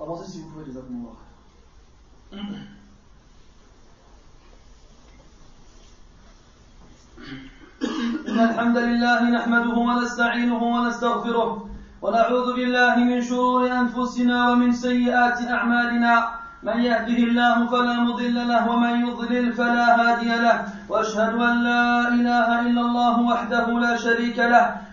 avancez si vous pouvez الله. خير إن الحمد لله نحمده ونستعينه ونستغفره ونعوذ بالله من شرور أنفسنا ومن سيئات أعمالنا. من يهده الله فلا مضل له ومن يضلل فلا هادي له. وأشهد أن لا إله إلا الله وحده لا شريك له.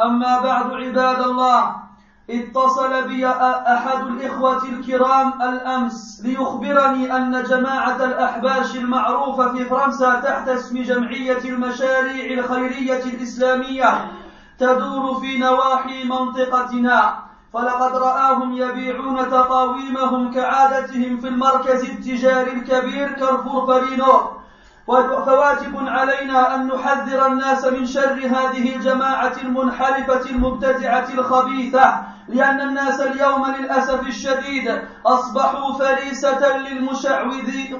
أما بعد عباد الله اتصل بي أحد الإخوة الكرام الأمس ليخبرني أن جماعة الأحباش المعروفة في فرنسا تحت اسم جمعية المشاريع الخيرية الإسلامية تدور في نواحي منطقتنا. فلقد رآهم يبيعون تقاويمهم كعادتهم في المركز التجاري الكبير كارفور فرينور فواجب علينا أن نحذر الناس من شر هذه الجماعة المنحرفة المبتدعة الخبيثة لأن الناس اليوم للأسف الشديد أصبحوا فريسة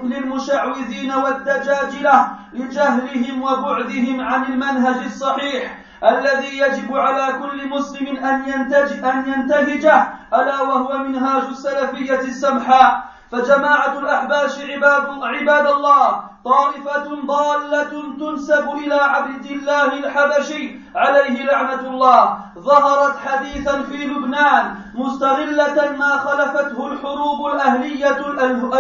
للمشعوذين, والدجاجلة لجهلهم وبعدهم عن المنهج الصحيح الذي يجب على كل مسلم أن, ينتج أن ينتهجه ألا وهو منهاج السلفية السمحاء. فجماعة الأحباش عباد, عباد الله طائفة ضالة تنسب إلى عبد الله الحبشي عليه لعنة الله. ظهرت حديثا في لبنان مستغلة ما خلفته الحروب الأهلية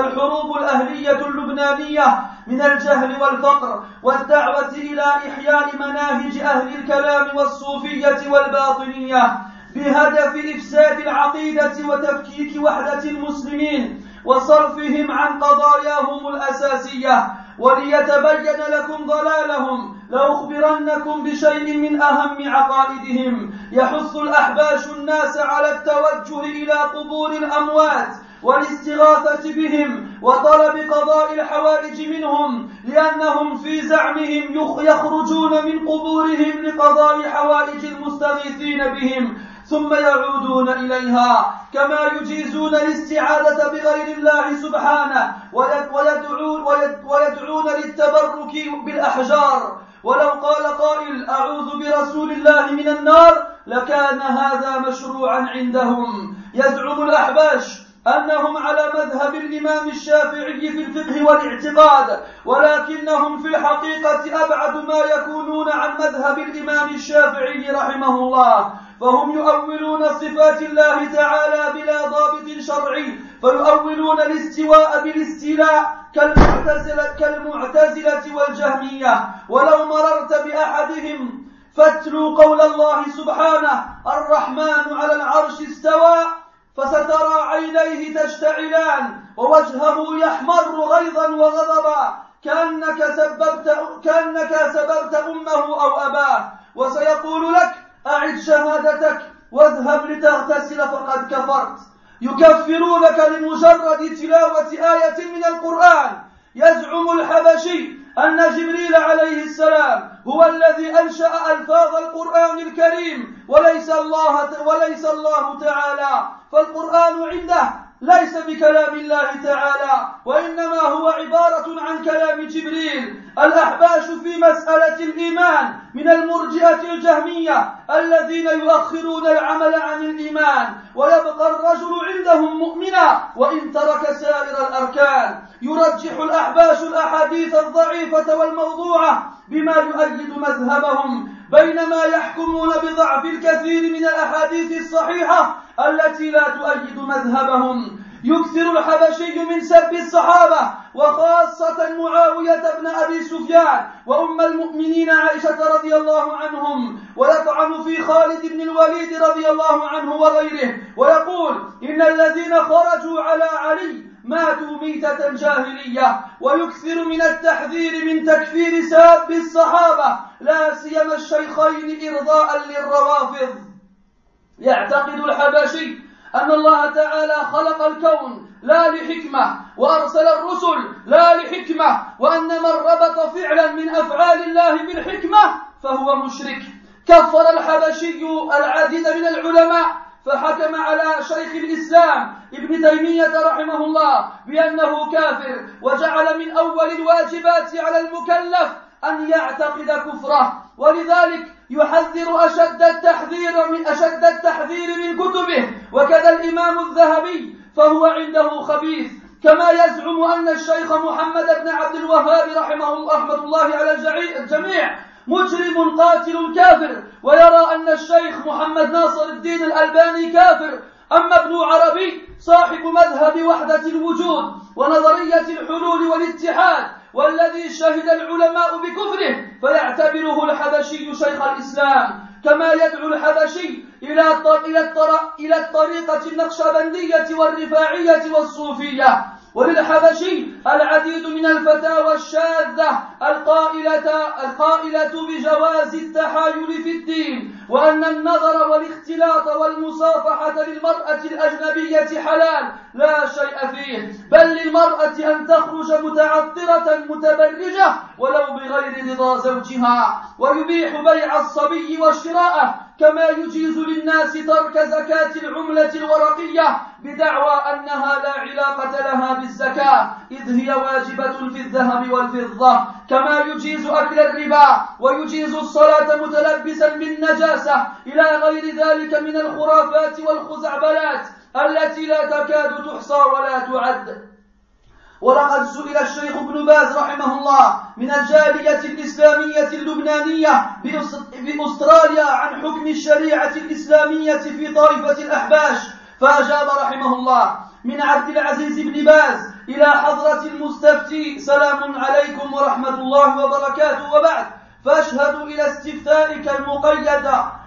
الحروب الأهلية اللبنانية من الجهل والفقر والدعوة إلى إحياء مناهج أهل الكلام والصوفية والباطنية بهدف إفساد العقيدة وتفكيك وحدة المسلمين. وصرفهم عن قضاياهم الأساسية. وليتبين لكم ضلالهم لأخبرنكم بشيء من أهم عقائدهم. يحث الأحباش الناس على التوجه إلى قبور الأموات والاستغاثة بهم وطلب قضاء الحوائج منهم لأنهم في زعمهم يخرجون من قبورهم لقضاء حوائج المستغيثين بهم. ثم يعودون إليها كما يجيزون الاستعاذة بغير الله سبحانه ويدعون, ويدعون للتبرك بالأحجار. ولو قال قائل أعوذ برسول الله من النار لكان هذا مشروعا عندهم. يزعم الأحباش أنهم على مذهب الإمام الشافعي في الفقه والاعتقاد ولكنهم في الحقيقة أبعد ما يكونون عن مذهب الإمام الشافعي رحمه الله. فهم يؤولون صفات الله تعالى بلا ضابط شرعي فيؤولون الاستواء بالاستيلاء كالمعتزلة, كالمعتزلة والجهمية. ولو مررت بأحدهم فاتلوا قول الله سبحانه الرحمن على العرش استوى فسترى عينيه تشتعلان ووجهه يحمر غيظا وغضبا كأنك سببت كأنك سببت أمه أو أباه وسيقول لك أعد شهادتك واذهب لتغتسل فقد كفرت. يكفرونك لمجرد تلاوة آية من القرآن. يزعم الحبشي أن جبريل عليه السلام هو الذي أنشأ ألفاظ القرآن الكريم وليس الله وليس الله تعالى. فالقرآن عنده ليس بكلام الله تعالى وإنما هو عبارة عن كلام جبريل. الأحباش في مسألة الإيمان من المرجئة الجهمية الذين يؤخرون العمل عن الإيمان ويبقى الرجل عندهم مؤمنا وإن ترك سائر الأركان. يرجح الأحباش الأحاديث الضعيفة والموضوعة بما يؤيد مذهبهم. بينما يحكمون بضعف الكثير من الأحاديث الصحيحة التي لا تؤيد مذهبهم. يكثر الحبشي من سب الصحابة وخاصة معاوية بن أبي سفيان وأم المؤمنين عائشة رضي الله عنهم. ويطعن في خالد بن الوليد رضي الله عنه وغيره. ويقول إن الذين خرجوا على علي ماتوا ميتة جاهلية ويكثر من التحذير من تكفير ساب الصحابة لا سيما الشيخين إرضاء للروافض. يعتقد الحبشي أن الله تعالى خلق الكون لا لحكمة وأرسل الرسل لا لحكمة وأن من ربط فعلا من أفعال الله بالحكمة فهو مشرك. كفر الحبشي العديد من العلماء فحكم على شيخ الإسلام ابن تيمية رحمه الله بأنه كافر وجعل من أول الواجبات على المكلف أن يعتقد كفره. ولذلك يحذر أشد التحذير من أشد التحذير من كتبه. وكذا الإمام الذهبي فهو عنده خبيث. كما يزعم أن الشيخ محمد بن عبد الوهاب رحمه الله رحمة الله على الجميع مجرم قاتل كافر ويرى أن الشيخ محمد ناصر الدين الألباني كافر. أما ابن عربي صاحب مذهب وحدة الوجود ونظرية الحلول والاتحاد والذي شهد العلماء بكفره فيعتبره الحبشي شيخ الإسلام. كما يدعو الحبشي إلى إلى الطريقة النقشبندية والرفاعية والصوفية. وللحبشي العديد من الفتاوى الشاذة القائلة القائلة بجواز التحايل في الدين وأن النظر والاختلاط والمصافحة للمرأة الأجنبية حلال لا شيء فيه بل للمرأة أن تخرج متعطرة متبرجة ولو بغير رضا زوجها ويبيح بيع الصبي وشراءه كما يجيز للناس ترك زكاة العملة الورقية بدعوى أنها لا علاقة لها بالزكاة إذ هي واجبة في الذهب والفضة. كما يجيز أكل الربا ويجيز الصلاة متلبسا بالنجاسة. إلى غير ذلك من الخرافات والخزعبلات التي لا تكاد تحصى ولا تعد. ولقد سئل الشيخ ابن باز رحمه الله من الجالية الإسلامية اللبنانية بأستراليا عن حكم الشريعة الإسلامية في طائفة الأحباش. فأجاب رحمه الله من عبد العزيز بن باز إلى حضرة المستفتي سلام عليكم ورحمة الله وبركاته. وبعد فأشهد إلى استفتائك المقيد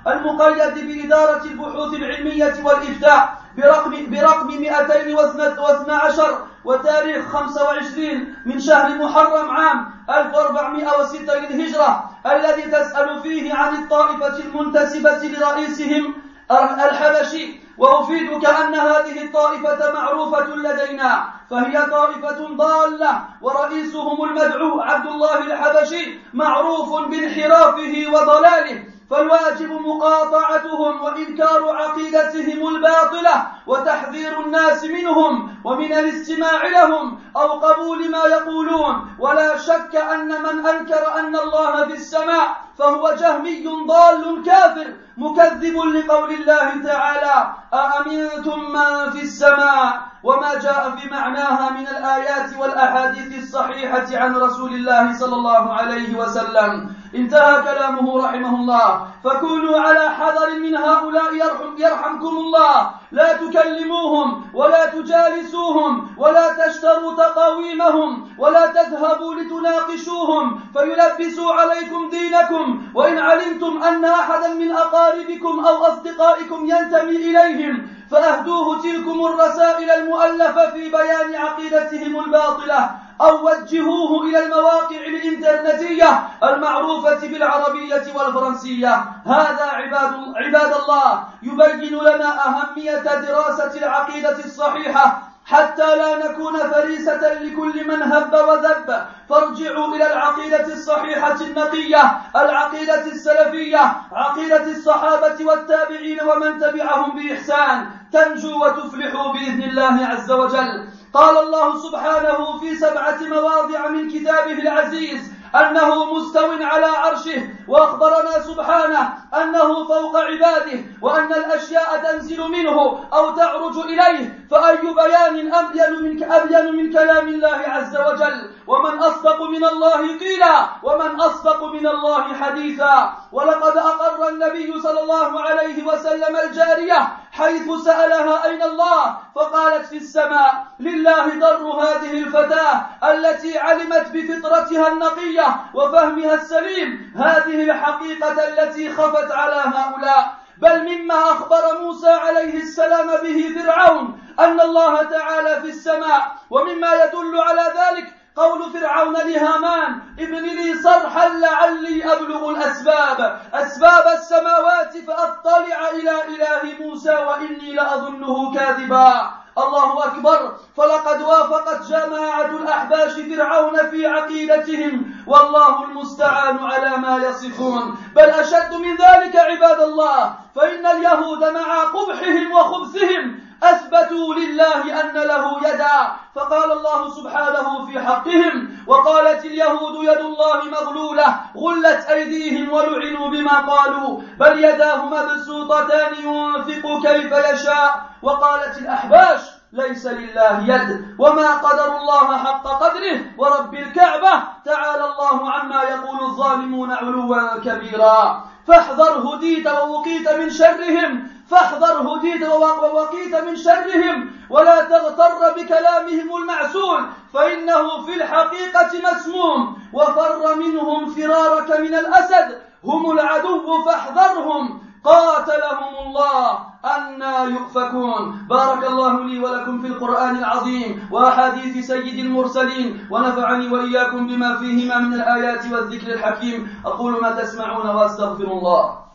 المقيد بإدارة البحوث العلمية والإفتاء برقم برقم 212 وتاريخ 25 من شهر محرم عام 1406 للهجرة الذي تسأل فيه عن الطائفة المنتسبة لرئيسهم الحبشي وأفيدك أن هذه الطائفة معروفة لدينا فهي طائفة ضالة ورئيسهم المدعو عبد الله الحبشي معروف بانحرافه وضلاله فالواجب مقاطعتهم وإنكار عقيدتهم الباطلة وتحذير الناس منهم ومن الاستماع لهم أو قبول ما يقولون ولا شك أن من أنكر أن الله في السماء فهو جهمي ضال كافر مكذب لقول الله تعالى أأمنتم من في السماء وما جاء في معناها من الآيات والأحاديث الصحيحة عن رسول الله صلى الله عليه وسلم؟ انتهى كلامه رحمه الله. فكونوا على حذر من هؤلاء يرحم يرحمكم الله. لا تكلموهم ولا تجالسوهم ولا تشتروا تقاويمهم ولا تذهبوا لتناقشوهم. فيلبسوا عليكم دينكم. وإن علمتم أن أحدا من أقاربكم أو أصدقائكم ينتمي إليهم فأهدوه تلكم الرسائل المؤلفة في بيان عقيدتهم الباطلة. أو وجهوه إلى المواقع الإنترنتية المعروفة بالعربية والفرنسية. هذا عباد, عباد الله يبين لنا أهمية دراسة العقيدة الصحيحة. حتى لا نكون فريسة لكل من هب وذب. فارجعوا إلى العقيدة الصحيحة النقية العقيدة السلفية عقيدة الصحابة والتابعين ومن تبعهم بإحسان. تنجو وتفلحوا بإذن الله عز وجل. قال الله سبحانه في سبعة مواضع من كتابه العزيز أنه مستو على عرشه وأخبرنا سبحانه أنه فوق عباده وأن الأشياء تنزل منه أو تعرج إليه فأي بيان أبين من أبين من كلام الله عز وجل؟ ومن أصدق من الله قيلا ومن أصدق من الله حديثا؟ ولقد أقر النبي صلى الله عليه وسلم الجارية حيث سألها أين الله؟ فقالت في السماء لله در هذه الفتاة التي علمت بفطرتها النقية وفهمها السليم. هذه الحقيقة التي خفت على هؤلاء. بل مما أخبر موسى عليه السلام به فرعون أن الله تعالى في السماء. ومما يدل على ذلك قول فرعون لهامان ابن لي صرحا لعلي أبلغ الأسباب أسباب السماوات فأطلع إلى إله موسى وإني لأظنه كاذبا. الله أكبر. فلقد وافقت جماعة الأحباش فرعون في عقيدتهم والله المستعان على ما يصفون. بل أشد من ذلك عباد الله فإن اليهود مع قبحهم وخبثهم أثبتوا لله أن له يدا. فقال الله سبحانه في حقهم وقالت اليهود يد الله مغلولة غلت أيديهم ولعنوا بما قالوا بل يداه مبسوطتان ينفق كيف يشاء. وقالت الأحباش ليس لله يد وما قدر الله حق قدره ورب الكعبة تعالى الله عما يقول الظالمون علوا كبيرا. فاحذر هديت ووقيت من شرهم. فاحذر هديت ووقيت من شرهم. ولا تغتر بكلامهم المعسول فإنه في الحقيقة مسموم. وفر منهم فرارك من الأسد. هم العدو فاحذرهم. قاتلهم الله أنا يؤفكون. بارك الله لي ولكم في القرآن العظيم وأحاديث سيد المرسلين ونفعني وإياكم بما فيهما من الآيات والذكر الحكيم. أقول ما تسمعون وأستغفر الله.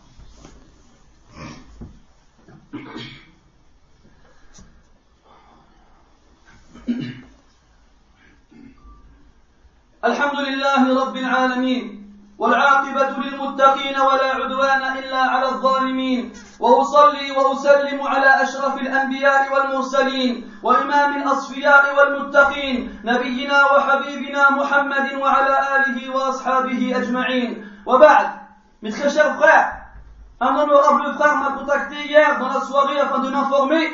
الحمد لله رب العالمين. والعاقبة للمتقين ولا عدوان إلا على الظالمين وأصلي وأسلم على أشرف الأنبياء والمرسلين وإمام الأصفياء والمتقين نبينا وحبيبنا محمد وعلى آله وأصحابه أجمعين وبعد Mes très chers frères, un honorable frère m'a contacté hier dans la soirée afin de m'informer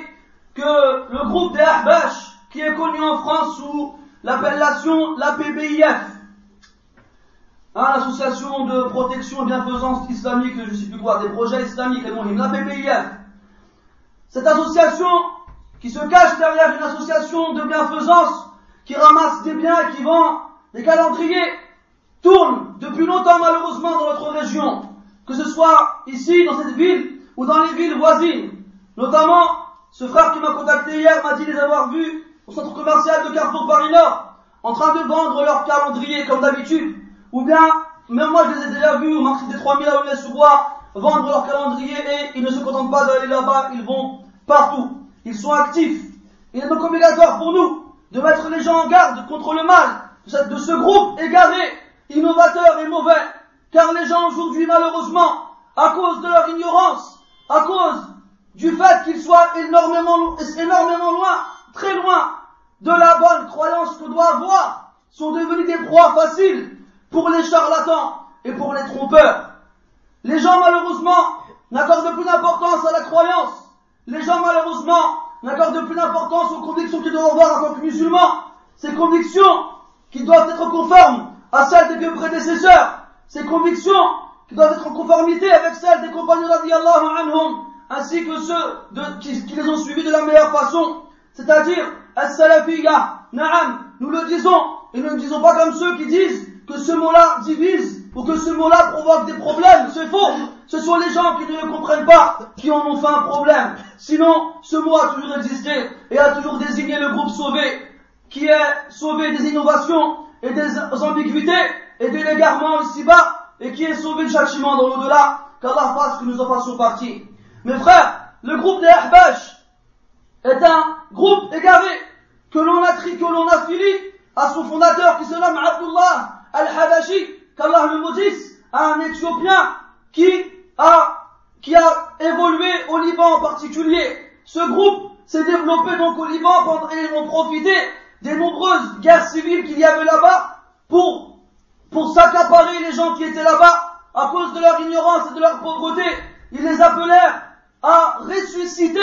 que le groupe des Ahbash, qui est connu en France sous l'appellation l'APBIF, hein, l'association de protection et bienfaisance islamique, je ne sais plus quoi, des projets islamiques, l'APBIF, cette association qui se cache derrière une association de bienfaisance, qui ramasse des biens et qui vend des calendriers, tourne depuis longtemps malheureusement dans notre région, que ce soit ici, dans cette ville, ou dans les villes voisines. Notamment, ce frère qui m'a contacté hier m'a dit les avoir vus au centre commercial de Carrefour Paris Nord, en train de vendre leur calendrier comme d'habitude. Ou bien, même moi je les ai déjà vus au marché des 3000 à aulnay sous bois vendre leur calendrier et ils ne se contentent pas d'aller là-bas, ils vont partout. Ils sont actifs. Il est donc obligatoire pour nous de mettre les gens en garde contre le mal de ce groupe égaré innovateurs et mauvais, car les gens aujourd'hui, malheureusement, à cause de leur ignorance, à cause du fait qu'ils soient énormément, énormément loin, très loin de la bonne croyance qu'on doit avoir, sont devenus des proies faciles pour les charlatans et pour les trompeurs. Les gens, malheureusement, n'accordent plus d'importance à la croyance. Les gens, malheureusement, n'accordent plus d'importance aux convictions qu'ils doivent avoir en tant que musulmans. Ces convictions qui doivent être conformes à celles des vieux prédécesseurs, ces convictions qui doivent être en conformité avec celles des compagnons anhum, ainsi que ceux qui, les ont suivis de la meilleure façon, c'est-à-dire as-salafiyya, na'am, nous le disons, et nous ne disons pas comme ceux qui disent que ce mot-là divise, ou que ce mot-là provoque des problèmes, c'est faux. Ce sont les gens qui ne le comprennent pas qui en ont fait un problème. Sinon, ce mot a toujours existé et a toujours désigné le groupe sauvé, qui est sauvé des innovations et des ambiguïtés et des égarements ici-bas et qui est sauvé du châtiment dans l'au-delà, qu'Allah fasse que nous en fassions partie. Mes frères, le groupe des Ahbash est un groupe égaré que l'on a que l'on affilie à son fondateur qui se nomme Abdullah al-Habashi, qu'Allah le maudisse, un Éthiopien qui a, qui a évolué au Liban en particulier. Ce groupe s'est développé donc au Liban et ont profité des nombreuses guerres civiles qu'il y avait là-bas pour, pour s'accaparer les gens qui étaient là-bas à cause de leur ignorance et de leur pauvreté. Ils les appelèrent à ressusciter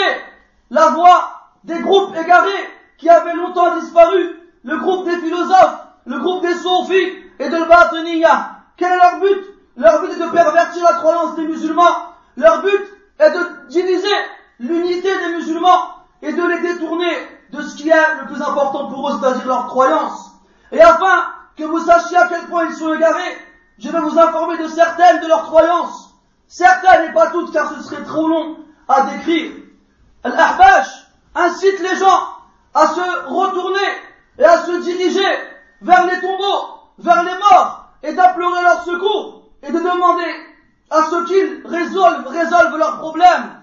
la voix des groupes égarés qui avaient longtemps disparu, le groupe des philosophes, le groupe des Soufis et de Batiniya. Quel est leur but? Leur but est de pervertir la croyance des musulmans. Leur but est de diviser l'unité des musulmans et de les détourner de ce qui est le plus important pour eux, c'est-à-dire leur croyance. Et afin que vous sachiez à quel point ils sont égarés, je vais vous informer de certaines de leurs croyances. Certaines et pas toutes, car ce serait trop long à décrire. Al-Ahbash incite les gens à se retourner et à se diriger vers les tombeaux, vers les morts, et d'implorer leur secours, et de demander à ce qu'ils résolvent, leurs problèmes.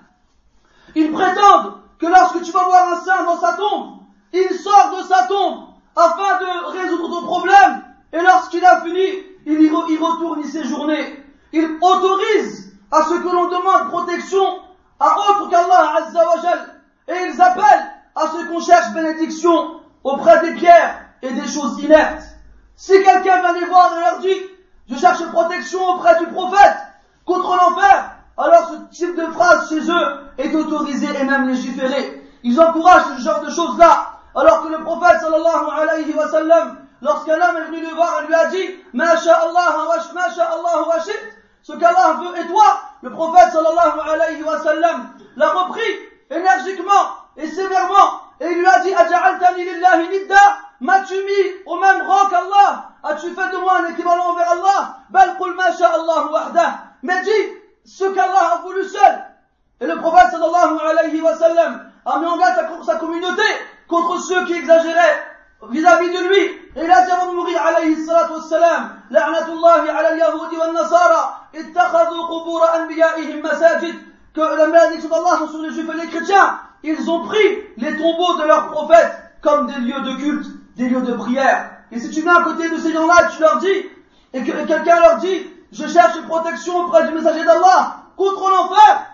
Ils prétendent que lorsque tu vas voir un saint dans sa tombe, il sort de sa tombe afin de résoudre ton problème, et lorsqu'il a fini, il y retourne y séjourner. Il autorise à ce que l'on demande protection à autre qu'Allah Azzawajal, et ils appellent à ce qu'on cherche bénédiction auprès des pierres et des choses inertes. Si quelqu'un vient les voir et leur dit, je cherche protection auprès du prophète contre l'enfer, alors ce type de phrase chez eux est même. Ils encouragent ce genre de choses-là, alors que le prophète sallallahu alayhi wa sallam, lorsqu'un homme est le voir et lui a dit, Ma Allah wa ce qu'Allah veut et toi, le prophète sallallahu alayhi wa sallam l'a repris énergiquement et sévèrement et il lui a dit, Aja'altani lillahi nidda, m'as-tu mis au même rang qu'Allah As-tu fait de moi un équivalent envers Allah Bal qul ma Allah wahdah. Mais dis ce qu'Allah a voulu seul. Et le prophète sallallahu alayhi wa sallam a mis en garde sa, communauté contre ceux qui vis-à-vis de lui. Et il a dit avant de mourir alayhi salatu wassalam, la'natullahi ala al-yahudi wa nasara ittakhadhu qubur anbiya'ihim masajid que la malédiction d'Allah sont sur les juifs et les chrétiens. Ils ont pris les tombeaux de leurs prophètes comme des lieux de culte, des lieux de prière. Et si tu viens à côté de ces gens-là tu leur dis, et que quelqu'un leur dit, je cherche protection auprès du messager d'Allah contre l'enfer,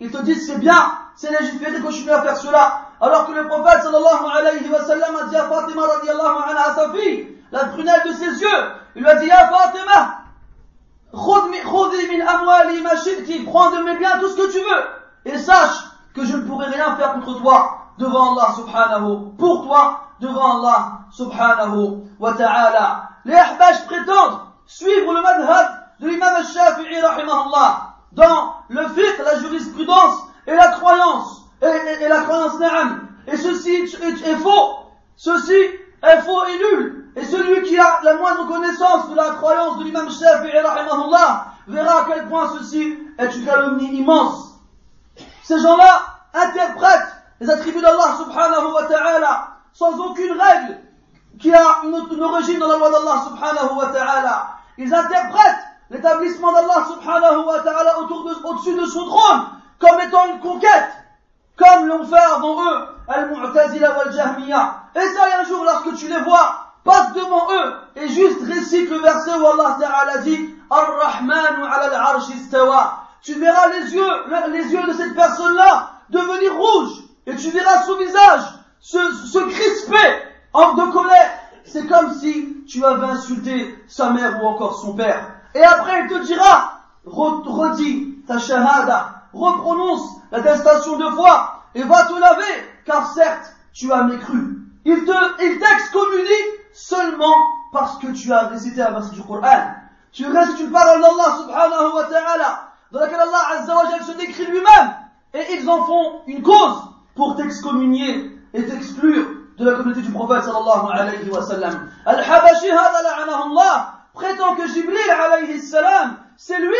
ils te disent c'est bien, c'est légiféré, continue à faire cela. Alors que le prophète sallallahu alayhi wa sallam a dit à Fatima radiallahu anha à sa fille, la prunelle de ses yeux, il lui a dit, Ya Fatima, prends de mes biens tout ce que tu veux, et sache que je ne pourrai rien faire contre toi devant Allah subhanahu, pour toi devant Allah subhanahu wa ta'ala. Les Ahbash prétendent suivre le madhab de l'imam al-Shafi'i rahimahullah dans le fiqh, la jurisprudence et la croyance, et, la croyance na'am. Et ceci est, faux, ceci est faux et nul. Et celui qui a la moindre connaissance de la croyance de l'imam Shafi'i verra à quel point ceci est une calomnie immense. Ces gens-là interprètent les attributs d'Allah subhanahu wa ta'ala sans aucune règle qui a une, origine dans la loi d'Allah subhanahu wa ta'ala. Ils interprètent l'établissement d'Allah subhanahu wa ta'ala autour de, au-dessus de son trône comme étant une conquête, comme l'ont fait avant eux Al-Mu'tazila wal-Jahmiya. Ça, un jour, lorsque tu les vois, passe devant eux et juste récite le verset où Allah Ta'ala dit Ar-Rahmanu ala al-arsh istawa. Tu verras les yeux, les yeux de cette personne-là devenir rouges et tu verras son visage se, se crisper en de colère. C'est comme si tu avais insulté sa mère ou encore son père. Et après, il te dira, redis ta shahada, reprononce la l'attestation de foi et va te laver, car certes, tu as mécru. Il te, il t'excommunie seulement parce que tu as récité un verset du Coran. Tu récites une parole d'Allah subhanahu wa ta'ala, dans laquelle Allah azza wa se décrit lui-même, et ils en font une cause pour t'excommunier et t'exclure de la communauté du prophète sallallahu alayhi wa sallam. Al-Habashi Allah prétend que Jibril alayhi salam, c'est lui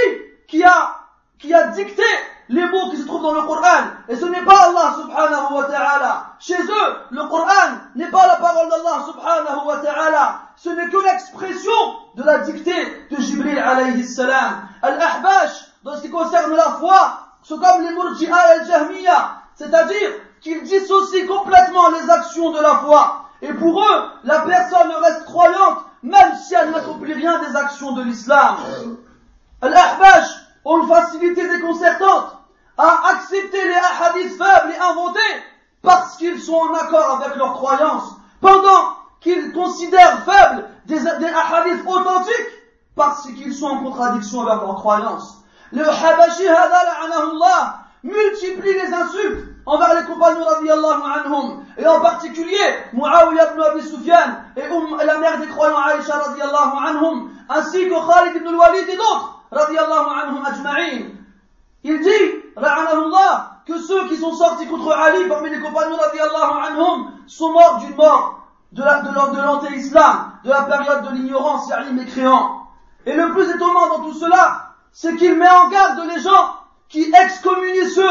qui a, qui a dicté les mots qui se trouvent dans le Coran. Et ce n'est pas Allah subhanahu wa ta'ala. Chez eux, le Coran n'est pas la parole d'Allah subhanahu wa ta'ala. Ce n'est que l'expression de la dictée de Jibril alayhi salam. Al-Ahbash, dans ce qui concerne la foi, sont comme les Murji'a al-Jahmiya. C'est-à-dire qu'ils dissocient complètement les actions de la foi. Et pour eux, la personne reste croyante même si elle n'accomplit rien des actions de l'islam. Al-Ahbash ont une facilité déconcertante à accepter les hadiths faibles et inventés parce qu'ils sont en accord avec leurs croyances, pendant qu'ils considèrent faibles des, hadiths authentiques parce qu'ils sont en contradiction avec leurs croyances. Le Habashi Hadal multiplie les insultes envers les compagnons radiallahu anhum, et en particulier Muawiyah ibn Abi Sufyan et um, la mère des croyants Aïcha radiallahu anhum, ainsi que Khalid ibn al-Walid et d'autres radiallahu anhum ajma'in. Il dit, ra'anahullah, que ceux qui sont sortis contre Ali parmi les compagnons radiallahu anhum sont morts d'une mort de l'anté-islam, de, la période de l'ignorance, Ali mécréant. Et le plus étonnant dans tout cela, c'est qu'il met en garde les gens qui excommunient ceux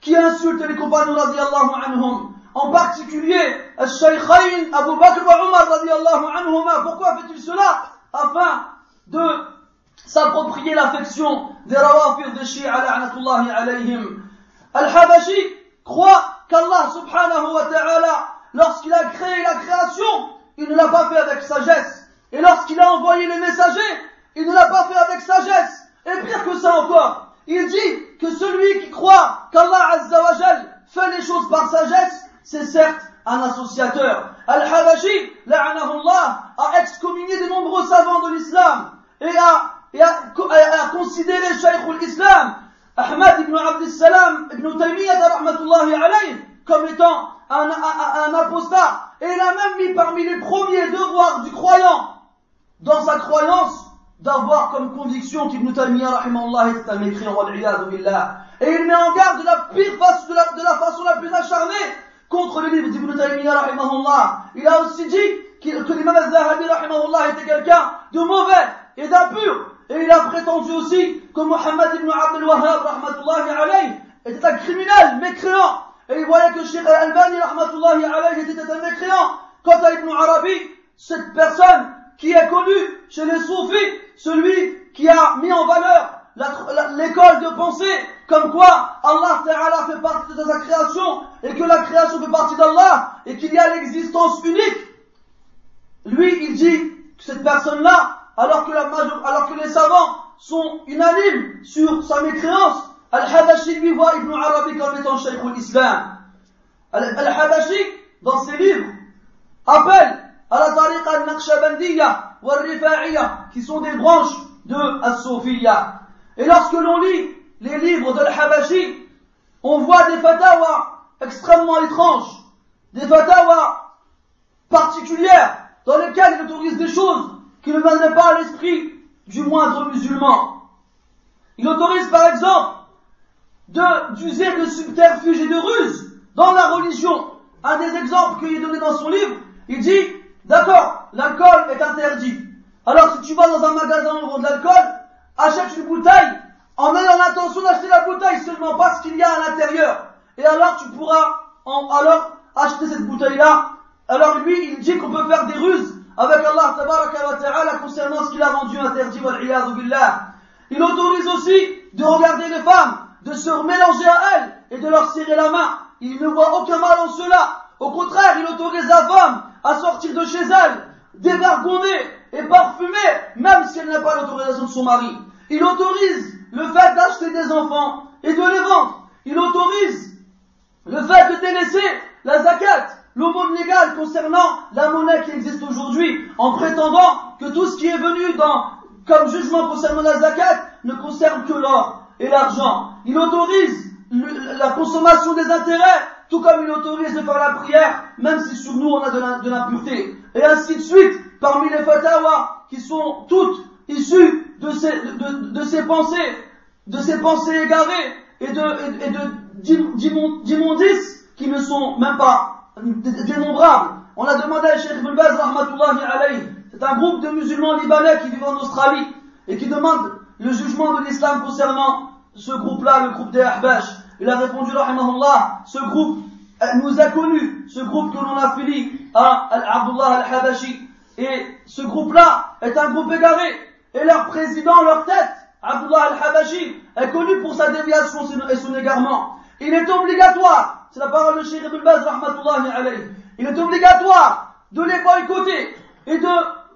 qui insultent les compagnons radiallahu anhum. En particulier, Al-Shaykhain Abu Bakr wa Umar radiallahu anhuma. Pourquoi fait-il cela? Afin de s'approprier l'affection des rawafir des Shia la'natullahi alayhim. Al-Habashi croit qu'Allah subhanahu wa ta'ala, lorsqu'il a créé la création, il ne l'a pas fait avec sagesse. Et lorsqu'il a envoyé les messagers, il ne l'a pas fait avec sagesse. Et pire que ça encore, il dit que celui qui croit qu'Allah Azzawajal fait les choses par sagesse, c'est certes un associateur. Al-Habashi, la'anahullah, a excommunié de nombreux savants de l'islam et a, et a, a, considéré Shaykh l'islam Ahmad ibn Abd salam ibn Taymiyyah comme étant un, un, un apostat. Et il a même mis parmi les premiers devoirs du croyant dans sa croyance d'avoir comme conviction qu'Ibn Taymiyyah est un mécréant billah. Et il met en garde de la pire façon, de la, de la façon la plus acharnée contre le livre d'Ibn Taymiyyah. Il a aussi dit que l'imam al-Zahabi était quelqu'un de mauvais et d'impur. Et il a prétendu aussi que Muhammad ibn Abdul Wahhab rahmatullahi alayhi était un criminel, mécréant. Et il voyait que Sheikh al-Albani rahmatullahi était un mécréant. Quant à Ibn Arabi, cette personne qui est connu chez les soufis, celui qui a mis en valeur l'école de pensée, comme quoi Allah fait partie de sa création, et que la création fait partie d'Allah, et qu'il y a l'existence unique. Lui, il dit que cette personne-là, alors que, les savants sont unanimes sur sa mécréance, Al-Hadashi lui voit Ibn Arabi comme étant Shaykh l'Islam. Al-Hadashi, dans ses livres, appelle à la tariqa al-Naqshbandiyya ou al-Rifa'iyya, qui sont des branches de As-Sufiyya. Et lorsque l'on lit les livres de l'Habashi, on voit des fatawas extrêmement étranges, des fatawas particulières, dans lesquelles il autorise des choses qui ne viendraient pas à l'esprit du moindre musulman. Il autorise par exemple d'user de subterfuges et de ruses dans la religion. Un des exemples qu'il est donné dans son livre, il dit D'accord, l'alcool est interdit. Alors si tu vas dans un magasin où de l'alcool, achète une bouteille en ayant l'intention d'acheter la bouteille seulement parce qu'il y a à l'intérieur. Et alors tu pourras alors acheter cette bouteille-là. Alors lui, il dit qu'on peut faire des ruses avec Allah wa ta'ala concernant ce qu'il a rendu interdit. billah. Il autorise aussi de regarder les femmes, de se mélanger à elles et de leur serrer la main. Il ne voit aucun mal en cela. Au contraire, il autorise la femme à sortir de chez elle, dévergondée et parfumée, même si elle n'a pas l'autorisation de son mari. Il autorise le fait d'acheter des enfants et de les vendre. Il autorise le fait de délaisser la zakat, l'aumône légale concernant la monnaie qui existe aujourd'hui, en prétendant que tout ce qui est venu dans, comme jugement concernant la zakat ne concerne que l'or et l'argent. Il autorise la consommation des intérêts tout comme il autorise de faire la prière, même si sur nous on a de l'impureté. Et ainsi de suite, parmi les fatwas qui sont toutes issues de ces, pensées, de ces pensées égarées et de, de d'immondices qui ne sont même pas dénombrables. On a demandé à Cheikh Ibn Baz, c'est un groupe de musulmans libanais qui vivent en Australie et qui demande le jugement de l'islam concernant ce groupe-là, le groupe des Ahbash. Il a répondu, rahimahullah, ce groupe nous a connus, ce groupe que l'on a fini à Abdullah al-Habashi. Et ce groupe-là est un groupe égaré. Et leur président, leur tête, Abdullah al-Habashi, est connu pour sa déviation et son égarement. Il est obligatoire, c'est la parole de Sheikh Ibn Baz, alayhi, il est obligatoire de les boycotter et de,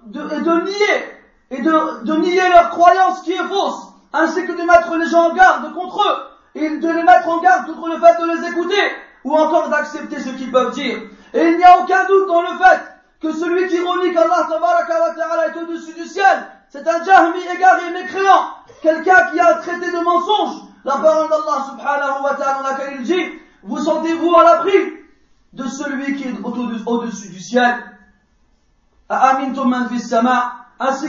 de, et de nier, et de, de nier leur croyance qui est fausse, ainsi que de mettre les gens en garde contre eux et de les mettre en garde contre le fait de les écouter ou encore d'accepter ce qu'ils peuvent dire. Et il n'y a aucun doute dans le fait que celui qui renie qu'Allah ta'ala est au-dessus du ciel, c'est un jahmi égaré, mécréant, quelqu'un qui a traité de mensonge la parole d'Allah subhanahu wa ta'ala dans laquelle il dit, vous sentez-vous à l'abri de celui qui est au-dessus du ciel? Ainsi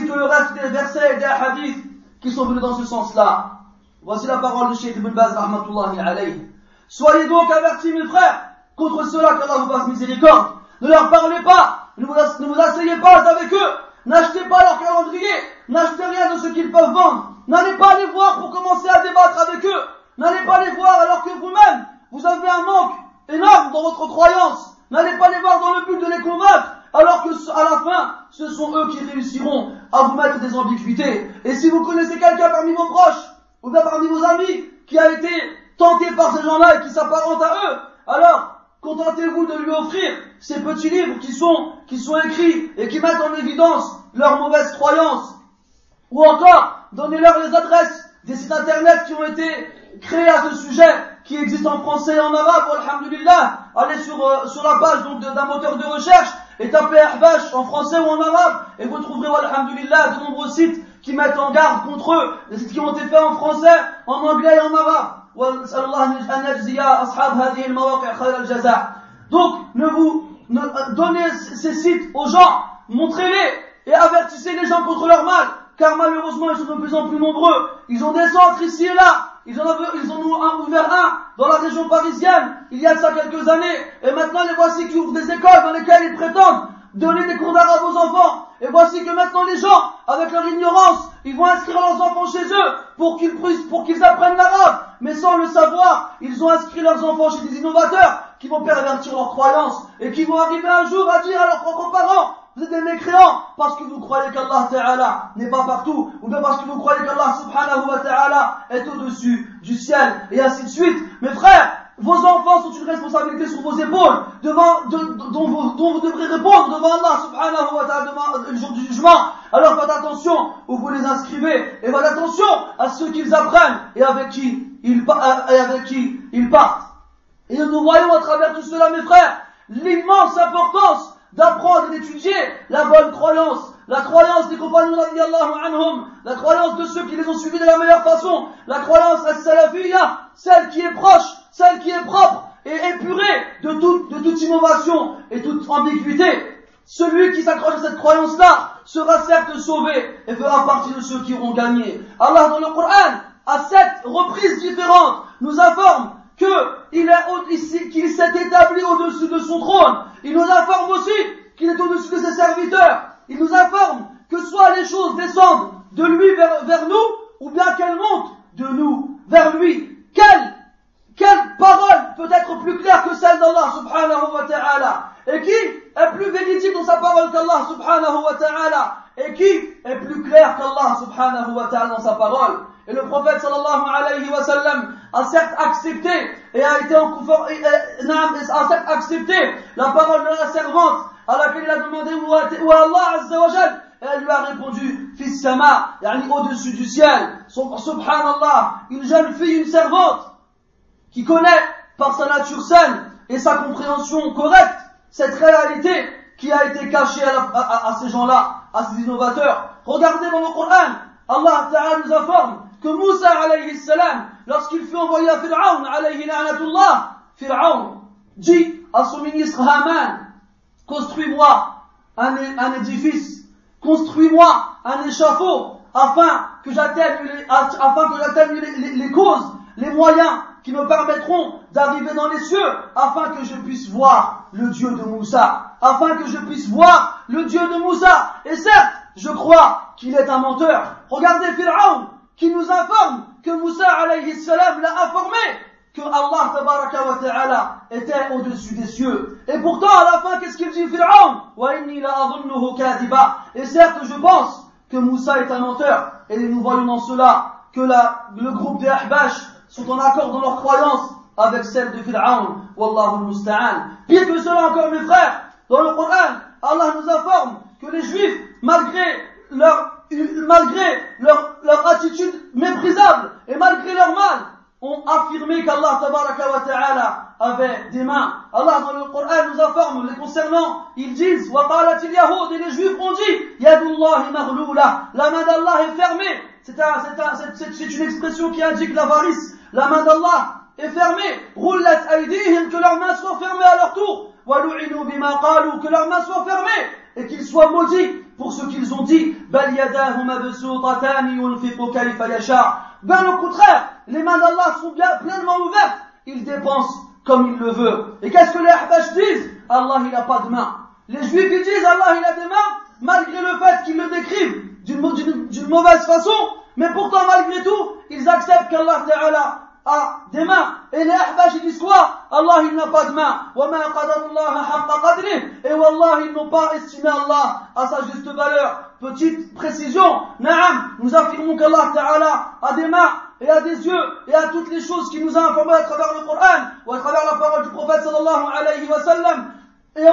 que le reste des versets et des hadiths qui sont venus dans ce sens-là. Voici la parole de Sheikh Ibn Baz rahmatullahi alayhi. Soyez donc avertis mes frères contre ceux-là qu'Allah vous fasse miséricorde. Ne leur parlez pas, ne vous, ne vous asseyez pas avec eux, n'achetez pas leur calendrier, n'achetez rien de ce qu'ils peuvent vendre. N'allez pas les voir pour commencer à débattre avec eux. N'allez pas les voir alors que vous-même, vous avez un manque énorme dans votre croyance. N'allez pas les voir dans le but de les convaincre, alors que à la fin, ce sont eux qui réussiront à vous mettre des ambiguïtés. Et si vous connaissez quelqu'un parmi vos proches, ou bien parmi vos amis, qui a été tenté par ces gens-là et qui s'apparente à eux, alors contentez-vous de lui offrir ces petits livres qui sont, qui sont écrits et qui mettent en évidence leurs mauvaises croyances. Ou encore, donnez-leur les adresses des sites internet qui ont été créés à ce sujet qui existe en français et en arabe, alhamdulillah, allez sur, euh, sur la page d'un moteur de recherche et tapez Ahbash en français ou en arabe et vous trouverez, alhamdulillah, de nombreux sites qui mettent en garde contre eux, les sites qui ont été faits en français, en anglais et en arabe. Donc, ne vous, ne, donnez ces sites aux gens, montrez-les et avertissez les gens contre leur mal, car malheureusement ils sont de plus en plus nombreux. Ils ont des centres ici et là, ils en, ont, ouvert un dans la région parisienne il y a ça quelques années. Et maintenant, les voici qui ouvrent des écoles dans lesquelles ils prétendent donner des cours d'arabe aux enfants. Et voici que maintenant les gens, avec leur ignorance, ils vont inscrire leurs enfants chez eux pour qu'ils pour qu'ils apprennent l'arabe. Mais sans le savoir, ils ont inscrit leurs enfants chez des innovateurs qui vont pervertir leurs croyances et qui vont arriver un jour à dire à leurs propres parents, vous êtes des mécréants parce que vous croyez qu'Allah Ta'ala n'est pas partout, ou bien parce que vous croyez qu'Allah Subhanahu wa Ta'ala est au-dessus du ciel, et ainsi de suite. Mes frères, vos enfants sont une responsabilité sur vos épaules, devant, dont, vous, devrez répondre devant Allah Subhanahu wa Ta'ala le jour du jugement. Alors faites attention où vous les inscrivez, et faites attention à ceux qu'ils apprennent et avec qui ils, et avec qui ils partent. Et nous voyons à travers tout cela, mes frères, l'immense importance d'apprendre et d'étudier la bonne croyance, la croyance des compagnons anhum, la croyance de ceux qui les ont suivis de la meilleure façon, la croyance à salafiyya, celle qui est proche, celle qui est propre et épurée de toute, innovation et toute ambiguïté. Celui qui s'accroche à cette croyance-là sera certes sauvé et fera partie de ceux qui auront gagné. Allah dans le Coran, à sept reprises différentes, nous informe qu'il s'est établi au-dessus de son trône. Il nous informe aussi qu'il est au-dessus de ses serviteurs. Il nous informe que soit les choses descendent de lui vers, nous, ou bien qu'elles montent de nous vers lui. Quelle, quelle parole peut être plus claire que celle d'Allah subhanahu wa ta'ala? Et qui est plus véridique dans sa parole qu'Allah subhanahu wa ta'ala? Et qui est plus clair qu'Allah subhanahu wa ta'ala dans sa parole? Et le prophète sallallahu alayhi wa sallam a certes accepté et a été en confort, et, a certes accepté la parole de la servante à laquelle il a demandé où Allah azza wa jal, et elle lui a répondu fils sama, yani au-dessus du ciel. Subhanallah, une jeune fille, une servante qui connaît par sa nature saine et sa compréhension correcte cette réalité qui a été cachée à ces gens-là, à ces innovateurs. Regardez dans le Coran, Allah Ta'ala nous informe que Moussa alayhi salam, lorsqu'il fut envoyé à Fir'aun alayhi la'natullah, Fir'aun dit à son ministre Haman, construis-moi un, édifice, construis-moi un échafaud, afin que j'atteigne les, afin que j'atteigne les causes, les moyens qui me permettront d'arriver dans les cieux, afin que je puisse voir le Dieu de Moussa, afin que je puisse voir le Dieu de Moussa. Et certes, je crois qu'il est un menteur. Regardez Pharaon, qui nous informe que Moussa alayhi salam l'a informé que Allah tabaraka wa ta'ala était au-dessus des cieux. Et pourtant, à la fin, qu'est-ce qu'il dit Pharaon Et certes, je pense que Moussa est un menteur. Et nous voyons dans cela que le groupe des Ahbash sont en accord dans leur croyance avec celle de Pharaon. Wallahu musta'an. Pire que cela encore, mes frères, dans le Coran, Allah nous informe que les Juifs, malgré leur malgré leur, attitude méprisable et malgré leur mal, ont affirmé qu'Allah ta'ala avait des mains. Allah dans le Coran nous informe les concernant, ils disent, wa et les juifs ont dit, la main d'Allah est fermée, c'est un- c'est un- c'est- c'est- c'est une expression qui indique l'avarice. La main d'Allah est fermée. Roulat que leurs mains soient fermées à leur tour. Walu'inu bima qalu, que leurs mains soient fermées et qu'ils soient maudits pour ce qu'ils ont dit. Ben au contraire, les mains d'Allah sont bien pleinement ouvertes. Il dépense comme il le veut. Et qu'est-ce que les Ahbash disent? Allah il n'a pas de main. Les Juifs ils disent Allah il a des mains, malgré le fait qu'ils le décrivent d'une mauvaise façon, mais pourtant malgré tout, ils acceptent qu'Allah Ta'ala ah, a des mains. Et les Ahbash, ils disent quoi? Allah, il n'a pas de main. Et Wallah, ils n'ont pas estimé Allah à sa juste valeur. Petite précision. Nous affirmons qu'Allah Ta'ala a des mains et a des yeux et a toutes les choses qu'il nous a informées à travers le Coran ou à travers la parole du prophète sallallahu alayhi wa sallam. Et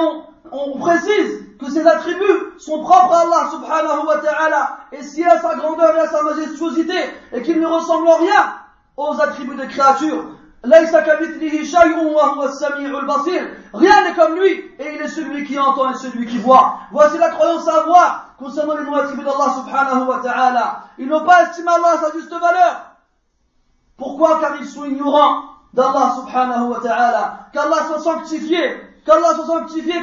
on, précise que ses attributs sont propres à Allah subhanahu wa ta'ala et si à sa grandeur et sa majestuosité et qu'il ne ressemble en rien aux attributs des créatures. Rien n'est comme lui, et il est celui qui entend et celui qui voit. Voici la croyance à avoir concernant les noms attributs d'Allah subhanahu wa ta'ala. Ils n'ont pas estimé Allah à sa juste valeur. Pourquoi? Car ils sont ignorants d'Allah subhanahu wa ta'ala. Qu'Allah soit sanctifié, qu'Allah soit sanctifié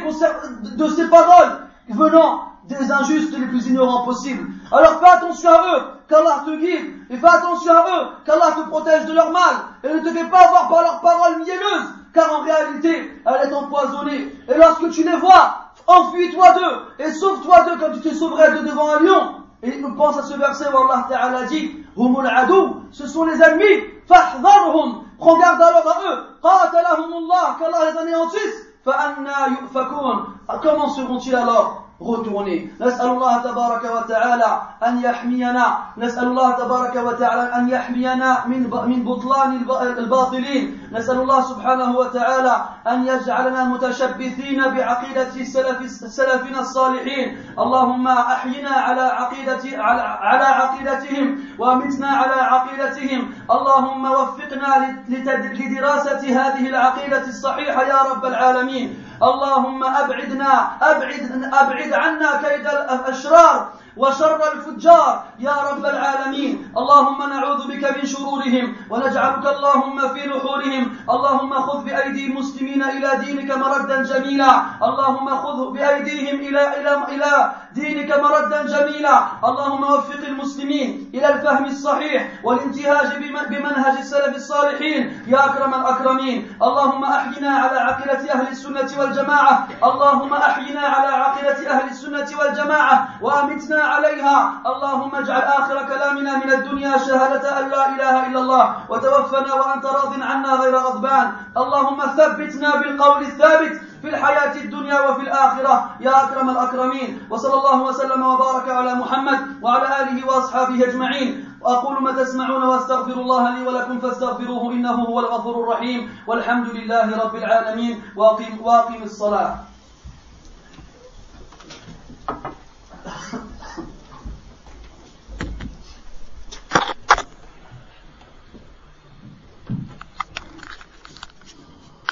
de ses paroles venant des injustes les plus ignorants possibles. Alors fais attention à eux, qu'Allah te guide, et fais attention à eux, qu'Allah te protège de leur mal, et ne te fais pas avoir par leurs paroles mielleuses, car en réalité, elle est empoisonnée. Et lorsque tu les vois, enfuis-toi d'eux, et sauve-toi d'eux comme tu te sauverais de devant un lion. Et nous pense à ce verset où Allah Ta'ala dit, Humul adou, ce sont les ennemis, fahdharhum, prends garde alors à eux, qatalahumullah, qu'Allah les anéantisse, fa'anna yu'fakun. Comment seront-ils alors retournés نسأل الله تبارك وتعالى أن يحمينا. نسأل الله تبارك وتعالى أن يحمينا من من بطلان الب- الباطلين. نسأل الله سبحانه وتعالى أن يجعلنا متشبثين بعقيدة السلف سلفنا الصالحين. اللهم أحينا على عقيدة على, على عقيدتهم وأمتنا على عقيدتهم. اللهم وفقنا لدراسة هذه العقيدة الصحيحة يا رب العالمين. اللهم أبعدنا أبعد أبعد عنا كيد الأشرار. وشر الفجار. يا رب العالمين. اللهم نعوذ بك من شرورهم ونجعلك اللهم في نحورهم. اللهم خذ بأيدي المسلمين إلى دينك مردا جميلا. اللهم خذ بأيديهم إلى إلى إلى دينك مردا جميلا. اللهم وفق المسلمين إلى الفهم الصحيح والانتهاج بم- بمنهج السلف الصالحين. يا أكرم الأكرمين. اللهم أحينا على عقيدة أهل السنة والجماعة. اللهم أحينا على عقيدة أهل السنة والجماعة. وأمتنا عليها. اللهم اجعل آخر كلامنا من الدنيا شهادة أن لا إله إلا الله وتوفنا وأنت راض عنا غير غضبان. اللهم ثبتنا بالقول الثابت في الحياة الدنيا وفي الآخرة. يا أكرم الأكرمين وصلى الله وسلم وبارك على محمد وعلى آله وأصحابه أجمعين. وأقول ما تسمعون وأستغفر الله لي ولكم فاستغفروه إنه هو الغفور الرحيم. والحمد لله رب العالمين وأقم, واقيم الصلاة. Thank you.